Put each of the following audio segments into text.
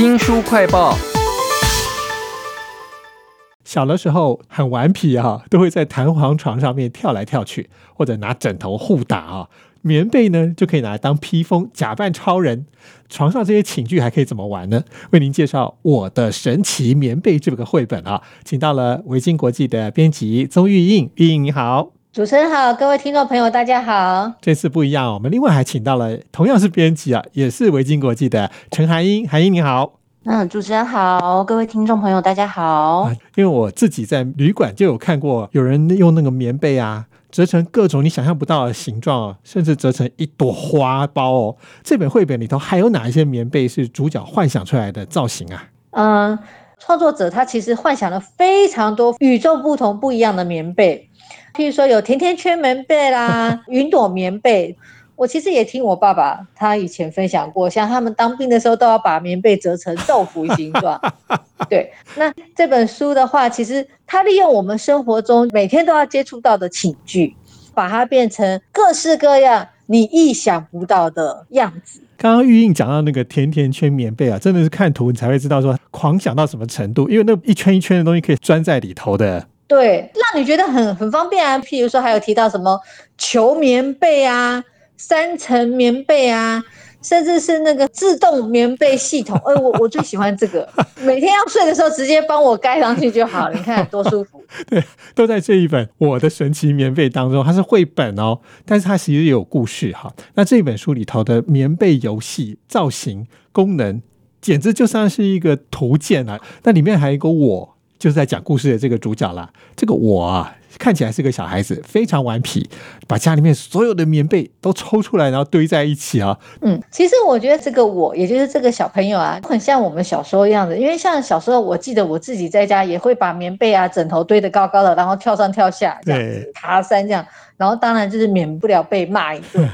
新书快报。小的时候很顽皮啊，都会在弹簧床上面跳来跳去，或者拿枕头互打啊。棉被呢就可以拿来当披风，假扮超人。床上这些寝具还可以怎么玩呢？为您介绍《我的神奇棉被》这个绘本啊，请到了维京国际的编辑邹玉印，玉印你好。主持人好，各位听众朋友大家好。这次不一样，我们另外还请到了同样是编辑啊，也是维京国际的陈涵英，涵英你好。嗯，主持人好，各位听众朋友大家好。因为我自己在旅馆就有看过，有人用那个棉被啊，折成各种你想象不到的形状，甚至折成一朵花苞哦。这本绘本里头还有哪一些棉被是主角幻想出来的造型啊？嗯，创作者他其实幻想了非常多与众不同、不一样的棉被，譬如说有甜甜圈棉被啦，云朵棉被。我其实也听我爸爸他以前分享过，像他们当兵的时候都要把棉被折成豆腐形状。对，那这本书的话，其实它利用我们生活中每天都要接触到的寝具，把它变成各式各样你意想不到的样子。刚刚玉印讲到那个甜甜圈棉被啊，真的是看图你才会知道说狂想到什么程度，因为那一圈一圈的东西可以钻在里头的。对，让你觉得很很方便啊。譬如说还有提到什么球棉被啊。三层棉被啊，甚至是那个自动棉被系统，哎，我我最喜欢这个，每天要睡的时候直接帮我盖上去就好了，你看多舒服。对，都在这一本《我的神奇棉被》当中，它是绘本哦，但是它其实也有故事哈。那这本书里头的棉被游戏造型功能，简直就像是一个图鉴啊。那里面还有一个我。就是在讲故事的这个主角啦。这个我啊，看起来是个小孩子，非常顽皮，把家里面所有的棉被都抽出来，然后堆在一起啊。嗯，其实我觉得这个我，也就是这个小朋友啊，很像我们小时候一样的。因为像小时候，我记得我自己在家也会把棉被啊、枕头堆得高高的，然后跳上跳下，这样爬山这样。然后当然就是免不了被骂一顿。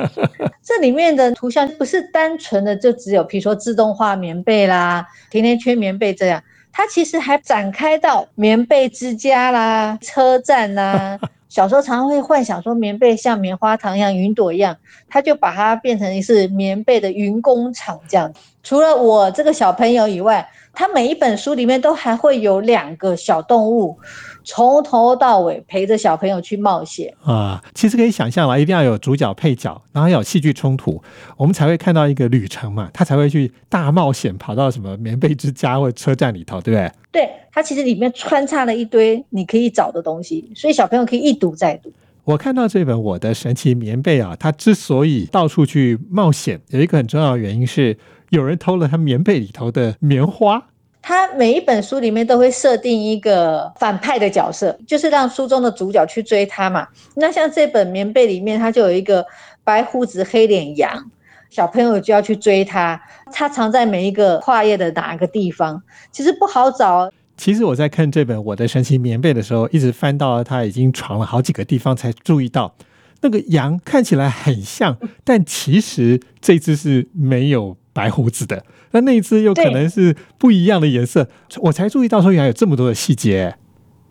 这里面的图像不是单纯的就只有，比如说自动化棉被啦、甜甜圈棉被这样。它其实还展开到棉被之家啦、车站啦。小时候常常会幻想说，棉被像棉花糖一样、云朵一样，他就把它变成是棉被的云工厂这样。除了我这个小朋友以外，他每一本书里面都还会有两个小动物。从头到尾陪着小朋友去冒险啊！其实可以想象啦，一定要有主角配角，然后要有戏剧冲突，我们才会看到一个旅程嘛，他才会去大冒险，跑到什么棉被之家或者车站里头，对不对？对，它其实里面穿插了一堆你可以找的东西，所以小朋友可以一读再读。我看到这本《我的神奇棉被》啊，它之所以到处去冒险，有一个很重要的原因是有人偷了他棉被里头的棉花。他每一本书里面都会设定一个反派的角色，就是让书中的主角去追他嘛。那像这本棉被里面，他就有一个白胡子黑脸羊，小朋友就要去追他。他藏在每一个跨页的哪个地方，其实不好找。其实我在看这本《我的神奇棉被》的时候，一直翻到他已经藏了好几个地方，才注意到那个羊看起来很像，但其实这只是没有。白胡子的，那那一只又可能是不一样的颜色，我才注意到说原来有这么多的细节。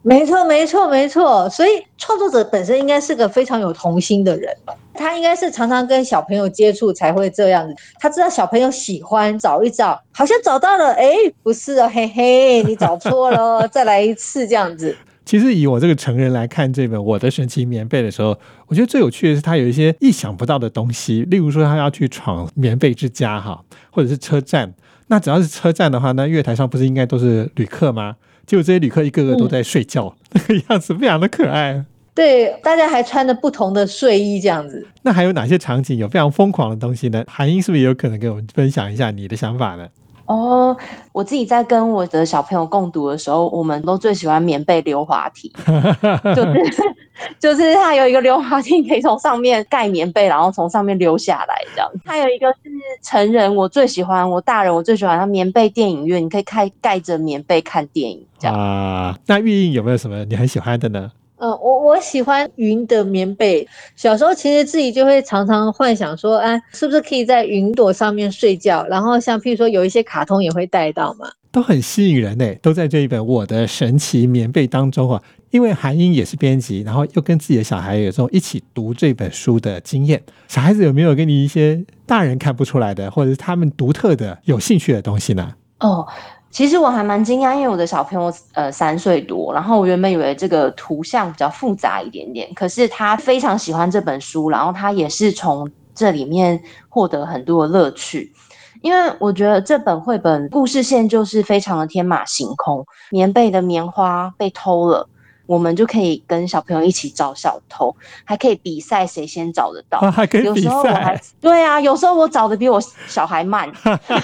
没错，没错，没错。所以创作者本身应该是个非常有童心的人，他应该是常常跟小朋友接触才会这样子。他知道小朋友喜欢找一找，好像找到了，哎，不是哦，嘿嘿，你找错了，再来一次这样子。其实以我这个成人来看这本《我的神奇棉被》的时候，我觉得最有趣的是它有一些意想不到的东西，例如说他要去闯棉被之家哈，或者是车站。那只要是车站的话，那月台上不是应该都是旅客吗？结果这些旅客一个个都在睡觉，那个样子非常的可爱。对，大家还穿着不同的睡衣这样子。那还有哪些场景有非常疯狂的东西呢？韩英是不是也有可能给我们分享一下你的想法呢？哦，我自己在跟我的小朋友共读的时候，我们都最喜欢棉被溜滑梯，就是 就是它有一个溜滑梯，可以从上面盖棉被，然后从上面溜下来这样。还有一个是成人，我最喜欢，我大人我最喜欢它棉被电影院，你可以开盖着棉被看电影这样。啊，那玉印有没有什么你很喜欢的呢？嗯，我我喜欢云的棉被。小时候其实自己就会常常幻想说，哎，是不是可以在云朵上面睡觉？然后像譬如说有一些卡通也会带到嘛，都很吸引人呢，都在这一本《我的神奇棉被》当中啊。因为韩英也是编辑，然后又跟自己的小孩有这种一起读这本书的经验，小孩子有没有给你一些大人看不出来的，或者是他们独特的、有兴趣的东西呢？哦，其实我还蛮惊讶，因为我的小朋友呃三岁多，然后我原本以为这个图像比较复杂一点点，可是他非常喜欢这本书，然后他也是从这里面获得很多的乐趣。因为我觉得这本绘本故事线就是非常的天马行空，棉被的棉花被偷了。我们就可以跟小朋友一起找小偷，还可以比赛谁先找得到。还可以比赛？对啊，有时候我找的比我小孩慢。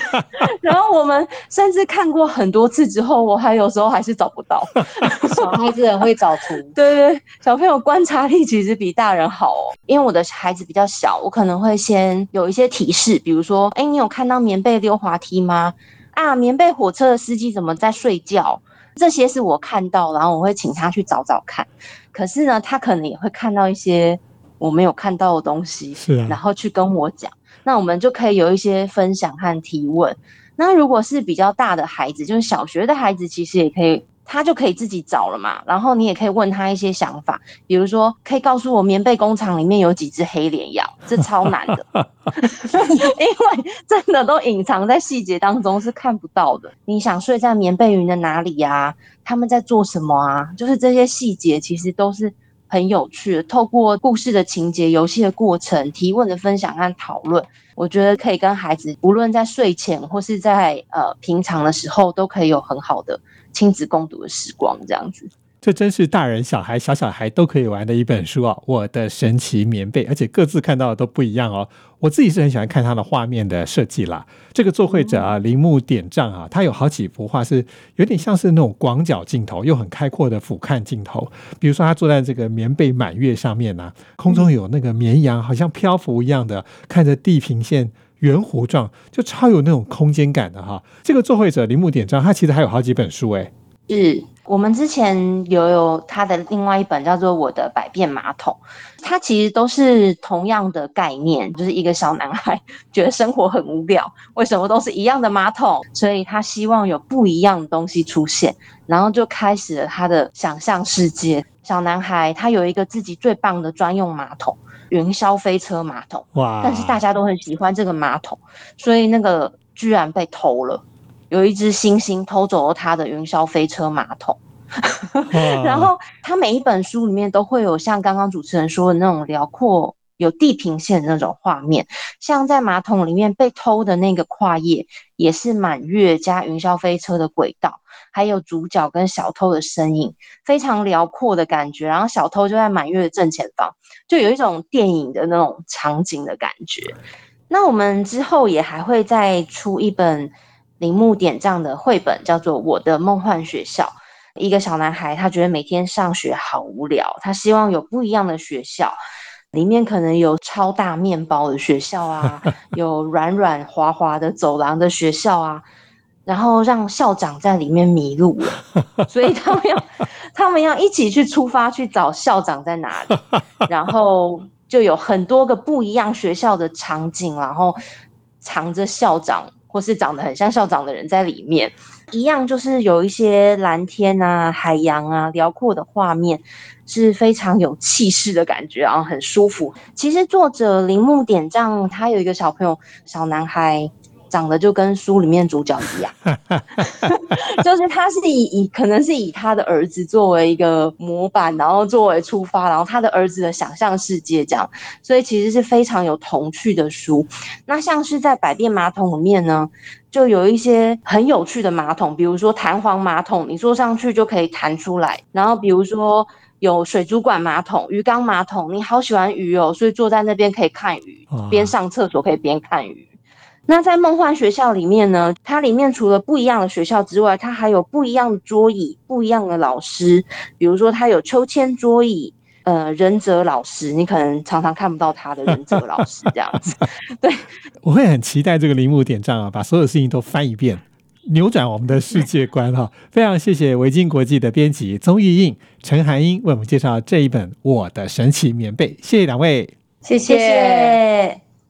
然后我们甚至看过很多次之后，我还有时候还是找不到。小孩子很会找图。对对，小朋友观察力其实比大人好哦。因为我的孩子比较小，我可能会先有一些提示，比如说，哎，你有看到棉被溜滑梯吗？啊，棉被火车的司机怎么在睡觉？这些是我看到，然后我会请他去找找看。可是呢，他可能也会看到一些我没有看到的东西，是啊，然后去跟我讲。那我们就可以有一些分享和提问。那如果是比较大的孩子，就是小学的孩子，其实也可以。他就可以自己找了嘛，然后你也可以问他一些想法，比如说可以告诉我棉被工厂里面有几只黑脸羊，这超难的，因为真的都隐藏在细节当中是看不到的。你想睡在棉被云的哪里呀？他们在做什么啊？就是这些细节其实都是很有趣的。透过故事的情节、游戏的过程、提问的分享和讨论，我觉得可以跟孩子，无论在睡前或是在呃平常的时候，都可以有很好的。亲子共读的时光，这样子，这真是大人、小孩、小小孩都可以玩的一本书啊！我的神奇棉被，而且各自看到的都不一样哦。我自己是很喜欢看它的画面的设计啦。这个作绘者啊，铃木典丈啊，他有好几幅画是有点像是那种广角镜头，又很开阔的俯瞰镜头。比如说，他坐在这个棉被满月上面呢，空中有那个绵羊，好像漂浮一样的，看着地平线。圆弧状就超有那种空间感的哈，这个作绘者铃木典章，他其实还有好几本书诶。是我们之前有有他的另外一本叫做《我的百变马桶》，它其实都是同样的概念，就是一个小男孩觉得生活很无聊，为什么都是一样的马桶？所以他希望有不一样的东西出现，然后就开始了他的想象世界。小男孩他有一个自己最棒的专用马桶。云霄飞车马桶，哇！但是大家都很喜欢这个马桶，所以那个居然被偷了。有一只猩猩偷走了他的云霄飞车马桶，然后他每一本书里面都会有像刚刚主持人说的那种辽阔有地平线的那种画面，像在马桶里面被偷的那个跨页，也是满月加云霄飞车的轨道。还有主角跟小偷的身影，非常辽阔的感觉。然后小偷就在满月的正前方，就有一种电影的那种场景的感觉。那我们之后也还会再出一本铃木点这样的绘本，叫做《我的梦幻学校》。一个小男孩，他觉得每天上学好无聊，他希望有不一样的学校，里面可能有超大面包的学校啊，有软软滑滑的走廊的学校啊。然后让校长在里面迷路了，所以他们要 他们要一起去出发去找校长在哪里，然后就有很多个不一样学校的场景，然后藏着校长或是长得很像校长的人在里面，一样就是有一些蓝天啊、海洋啊、辽阔的画面，是非常有气势的感觉，啊很舒服。其实作者铃木点藏他有一个小朋友，小男孩。长得就跟书里面主角一样，就是他是以以可能是以他的儿子作为一个模板，然后作为出发，然后他的儿子的想象世界这样，所以其实是非常有童趣的书。那像是在百变马桶里面呢，就有一些很有趣的马桶，比如说弹簧马桶，你坐上去就可以弹出来；然后比如说有水族馆马桶、鱼缸马桶，你好喜欢鱼哦，所以坐在那边可以看鱼，边上厕所可以边看鱼。那在梦幻学校里面呢，它里面除了不一样的学校之外，它还有不一样的桌椅、不一样的老师。比如说，它有秋千桌椅，呃，仁泽老师，你可能常常看不到他的仁泽老师这样子。对，我会很期待这个铃木点赞啊，把所有事情都翻一遍，扭转我们的世界观哈。非常谢谢维京国际的编辑宗玉印、陈涵英为我们介绍这一本《我的神奇棉被》，谢谢两位，谢谢。